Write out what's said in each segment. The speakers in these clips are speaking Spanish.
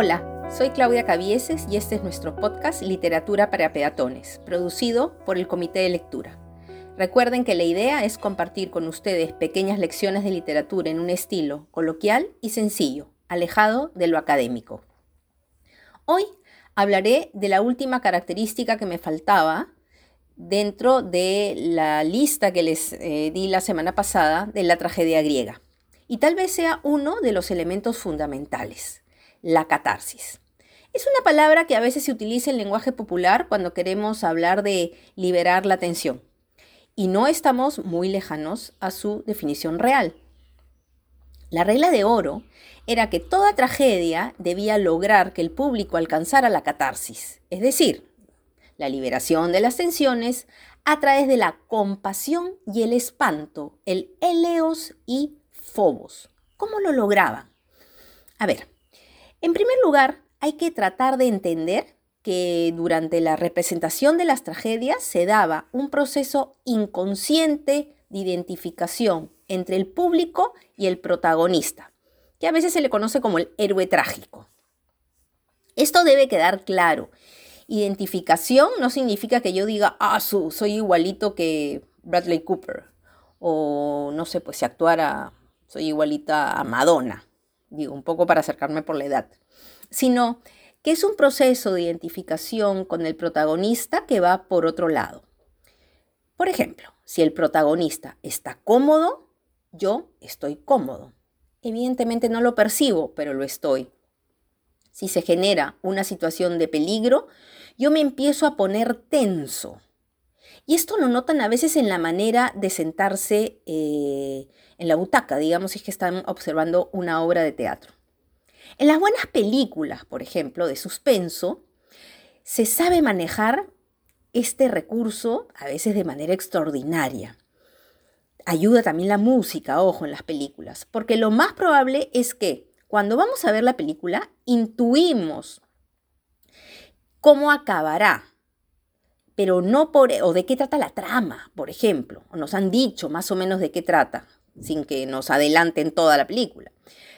Hola, soy Claudia Cavieses y este es nuestro podcast Literatura para Peatones, producido por el Comité de Lectura. Recuerden que la idea es compartir con ustedes pequeñas lecciones de literatura en un estilo coloquial y sencillo, alejado de lo académico. Hoy hablaré de la última característica que me faltaba dentro de la lista que les eh, di la semana pasada de la tragedia griega. Y tal vez sea uno de los elementos fundamentales, la catarsis. Es una palabra que a veces se utiliza en lenguaje popular cuando queremos hablar de liberar la tensión. Y no estamos muy lejanos a su definición real. La regla de oro era que toda tragedia debía lograr que el público alcanzara la catarsis, es decir, la liberación de las tensiones a través de la compasión y el espanto, el eleos y phobos. ¿Cómo lo lograban? A ver, en primer lugar, hay que tratar de entender que durante la representación de las tragedias se daba un proceso inconsciente de identificación entre el público y el protagonista, que a veces se le conoce como el héroe trágico. Esto debe quedar claro Identificación no significa que yo diga, ah, su, soy igualito que Bradley Cooper. O no sé, pues si actuara, soy igualita a Madonna. Digo, un poco para acercarme por la edad. Sino que es un proceso de identificación con el protagonista que va por otro lado. Por ejemplo, si el protagonista está cómodo, yo estoy cómodo. Evidentemente no lo percibo, pero lo estoy. Si se genera una situación de peligro, yo me empiezo a poner tenso. Y esto lo notan a veces en la manera de sentarse eh, en la butaca, digamos, si es que están observando una obra de teatro. En las buenas películas, por ejemplo, de suspenso, se sabe manejar este recurso a veces de manera extraordinaria. Ayuda también la música, ojo, en las películas, porque lo más probable es que cuando vamos a ver la película, intuimos cómo acabará, pero no por, o de qué trata la trama, por ejemplo, nos han dicho más o menos de qué trata, sin que nos adelanten toda la película.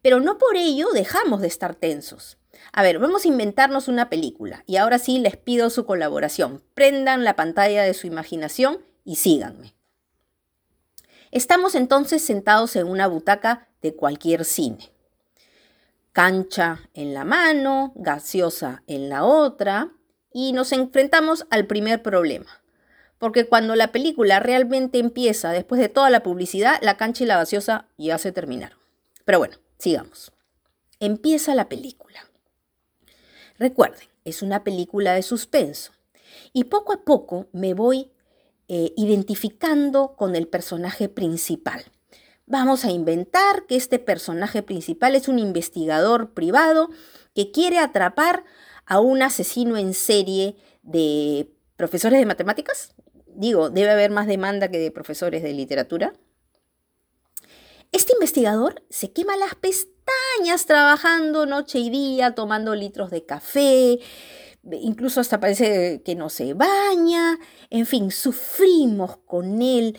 Pero no por ello dejamos de estar tensos. A ver, vamos a inventarnos una película y ahora sí les pido su colaboración. Prendan la pantalla de su imaginación y síganme. Estamos entonces sentados en una butaca de cualquier cine cancha en la mano, gaseosa en la otra, y nos enfrentamos al primer problema. Porque cuando la película realmente empieza, después de toda la publicidad, la cancha y la gaseosa ya se terminaron. Pero bueno, sigamos. Empieza la película. Recuerden, es una película de suspenso. Y poco a poco me voy eh, identificando con el personaje principal. Vamos a inventar que este personaje principal es un investigador privado que quiere atrapar a un asesino en serie de profesores de matemáticas. Digo, debe haber más demanda que de profesores de literatura. Este investigador se quema las pestañas trabajando noche y día, tomando litros de café, incluso hasta parece que no se baña, en fin, sufrimos con él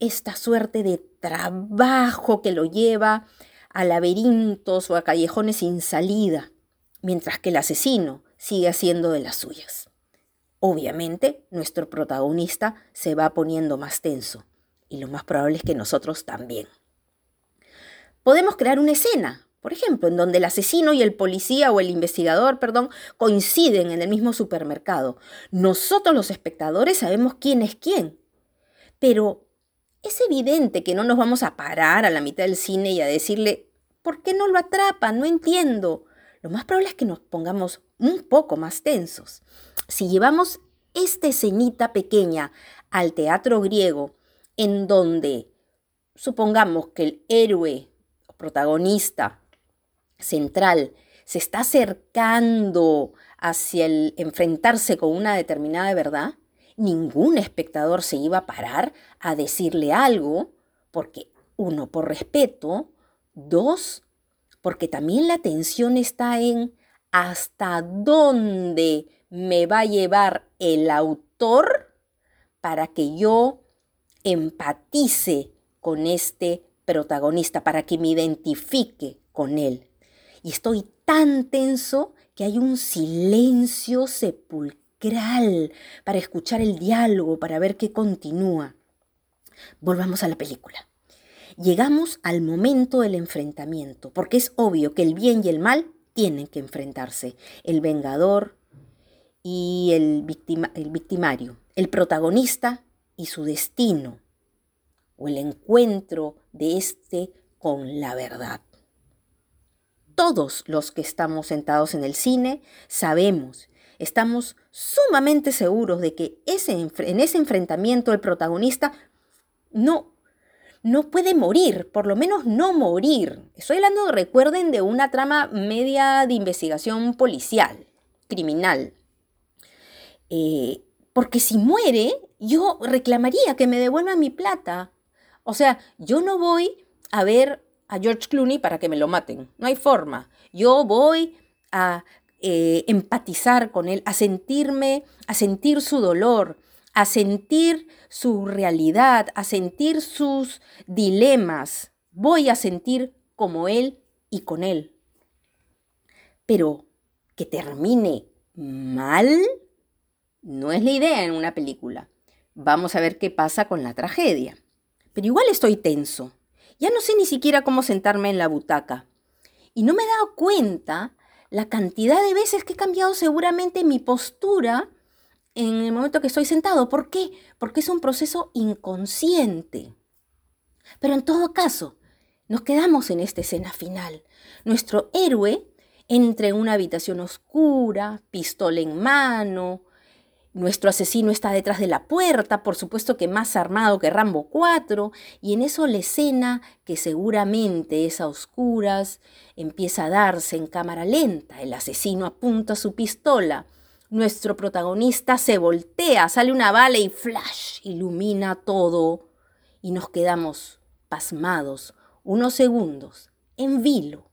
esta suerte de trabajo que lo lleva a laberintos o a callejones sin salida, mientras que el asesino sigue haciendo de las suyas. Obviamente, nuestro protagonista se va poniendo más tenso, y lo más probable es que nosotros también. Podemos crear una escena, por ejemplo, en donde el asesino y el policía o el investigador, perdón, coinciden en el mismo supermercado. Nosotros los espectadores sabemos quién es quién, pero es evidente que no nos vamos a parar a la mitad del cine y a decirle, ¿por qué no lo atrapa? No entiendo. Lo más probable es que nos pongamos un poco más tensos. Si llevamos esta escenita pequeña al teatro griego, en donde supongamos que el héroe o protagonista central se está acercando hacia el enfrentarse con una determinada verdad, ningún espectador se iba a parar a decirle algo, porque uno, por respeto, dos, porque también la atención está en hasta dónde me va a llevar el autor para que yo empatice con este protagonista, para que me identifique con él. y estoy tan tenso que hay un silencio sepulcral para escuchar el diálogo, para ver qué continúa. Volvamos a la película. Llegamos al momento del enfrentamiento, porque es obvio que el bien y el mal tienen que enfrentarse. El vengador y el, el victimario, el protagonista y su destino, o el encuentro de este con la verdad. Todos los que estamos sentados en el cine sabemos, estamos sumamente seguros de que ese, en ese enfrentamiento el protagonista no, no puede morir, por lo menos no morir. Estoy hablando, recuerden, de una trama media de investigación policial, criminal. Eh, porque si muere, yo reclamaría que me devuelvan mi plata. O sea, yo no voy a ver a George Clooney para que me lo maten. No hay forma. Yo voy a eh, empatizar con él, a sentirme, a sentir su dolor, a sentir su realidad, a sentir sus dilemas. Voy a sentir como él y con él. Pero que termine mal no es la idea en una película. Vamos a ver qué pasa con la tragedia. Pero igual estoy tenso. Ya no sé ni siquiera cómo sentarme en la butaca. Y no me he dado cuenta la cantidad de veces que he cambiado seguramente mi postura en el momento que estoy sentado. ¿Por qué? Porque es un proceso inconsciente. Pero en todo caso, nos quedamos en esta escena final. Nuestro héroe entra en una habitación oscura, pistola en mano, nuestro asesino está detrás de la puerta, por supuesto que más armado que Rambo 4, y en eso la escena, que seguramente es a oscuras, empieza a darse en cámara lenta. El asesino apunta su pistola. Nuestro protagonista se voltea, sale una bala y flash, ilumina todo. Y nos quedamos pasmados unos segundos, en vilo,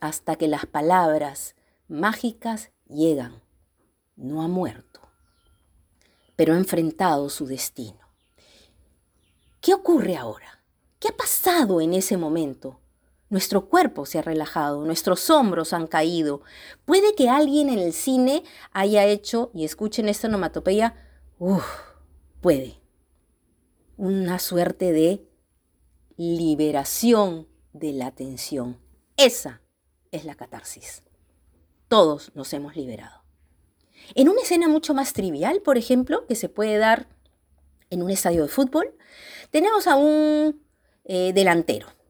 hasta que las palabras mágicas llegan. No ha muerto pero ha enfrentado su destino. ¿Qué ocurre ahora? ¿Qué ha pasado en ese momento? Nuestro cuerpo se ha relajado, nuestros hombros han caído. Puede que alguien en el cine haya hecho, y escuchen esta onomatopeya, uff, puede. Una suerte de liberación de la tensión. Esa es la catarsis. Todos nos hemos liberado. En una escena mucho más trivial, por ejemplo, que se puede dar en un estadio de fútbol, tenemos a un eh, delantero.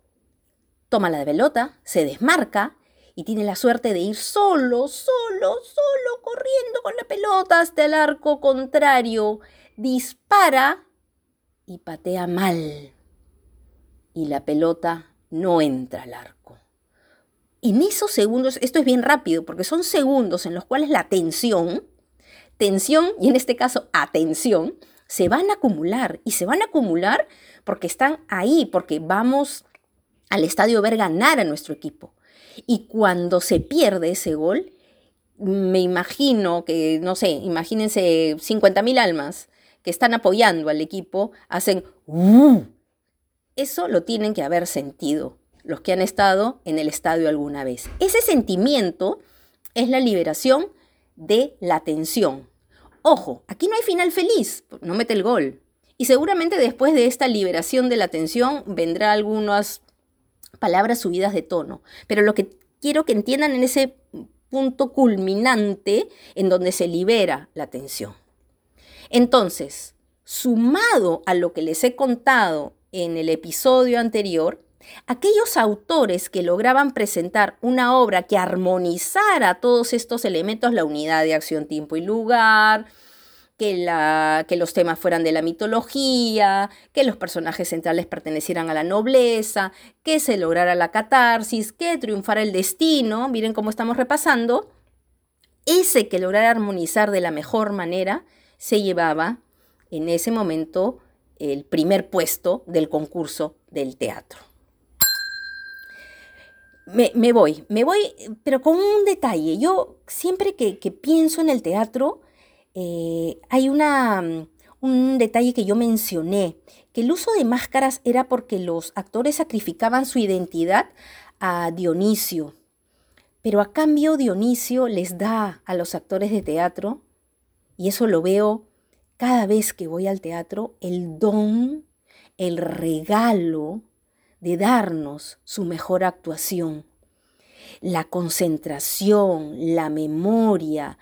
Toma la pelota, se desmarca y tiene la suerte de ir solo, solo, solo, corriendo con la pelota hasta el arco contrario. Dispara y patea mal. Y la pelota no entra al arco. En esos segundos, esto es bien rápido porque son segundos en los cuales la tensión tensión y en este caso atención se van a acumular y se van a acumular porque están ahí, porque vamos al estadio ver ganar a nuestro equipo. Y cuando se pierde ese gol, me imagino que, no sé, imagínense 50.000 almas que están apoyando al equipo, hacen ¡uh! Eso lo tienen que haber sentido los que han estado en el estadio alguna vez. Ese sentimiento es la liberación de la tensión, Ojo, aquí no hay final feliz, no mete el gol. Y seguramente después de esta liberación de la tensión vendrá algunas palabras subidas de tono. Pero lo que quiero que entiendan en ese punto culminante en donde se libera la tensión. Entonces, sumado a lo que les he contado en el episodio anterior, Aquellos autores que lograban presentar una obra que armonizara todos estos elementos, la unidad de acción, tiempo y lugar, que, los temas fueran de la mitología, que los personajes centrales pertenecieran a la nobleza, que se lograra la catarsis, que triunfara el destino, miren cómo estamos repasando, ese que lograra armonizar de la mejor manera se llevaba en ese momento el primer puesto del concurso del teatro. Me, voy, me voy, pero con un detalle. Yo siempre que, pienso en el teatro, eh, hay una, mm, un detalle que yo mencioné, que el uso de máscaras era porque los actores sacrificaban su identidad a Dionisio, Pero a cambio Dionisio les da a los actores de teatro, y eso lo veo cada vez que voy al teatro, el don, el regalo de darnos su mejor actuación. La concentración, la memoria,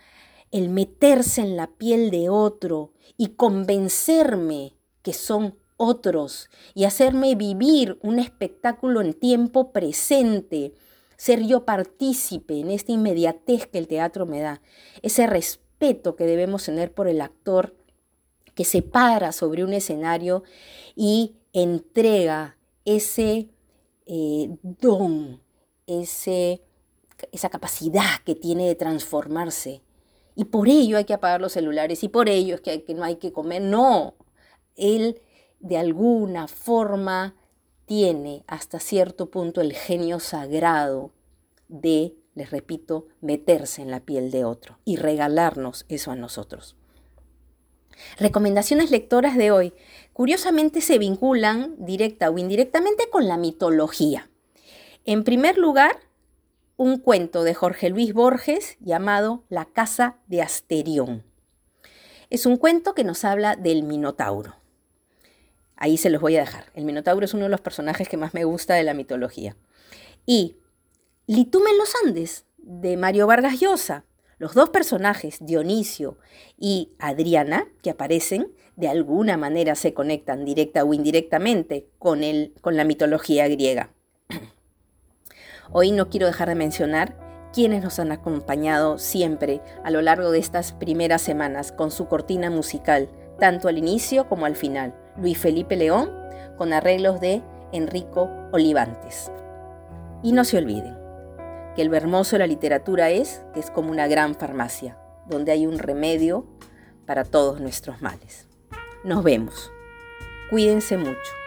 el meterse en la piel de otro y convencerme que son otros y hacerme vivir un espectáculo en tiempo presente, ser yo partícipe en esta inmediatez que el teatro me da, ese respeto que debemos tener por el actor que se para sobre un escenario y entrega ese eh, don, esa capacidad que tiene de transformarse. Y por ello hay que apagar los celulares y por ello es que, que no hay que comer. No, él de alguna forma tiene hasta cierto punto el genio sagrado de, les repito, meterse en la piel de otro y regalarnos eso a nosotros. Recomendaciones lectoras de hoy, curiosamente se vinculan directa o indirectamente con la mitología. En primer lugar, un cuento de Jorge Luis Borges llamado La Casa de Asterión. Es un cuento que nos habla del Minotauro. Ahí se los voy a dejar. El Minotauro es uno de los personajes que más me gusta de la mitología. Y Litume en los Andes, de Mario Vargas Llosa. Los dos personajes, Dionisio y Adriana, que aparecen, de alguna manera se conectan directa o indirectamente con, el, con la mitología griega. Hoy no quiero dejar de mencionar quienes nos han acompañado siempre a lo largo de estas primeras semanas con su cortina musical, tanto al inicio como al final. Luis Felipe León, con arreglos de Enrico Olivantes. Y no se olviden que el hermoso de la literatura es que es como una gran farmacia, donde hay un remedio para todos nuestros males. Nos vemos. Cuídense mucho.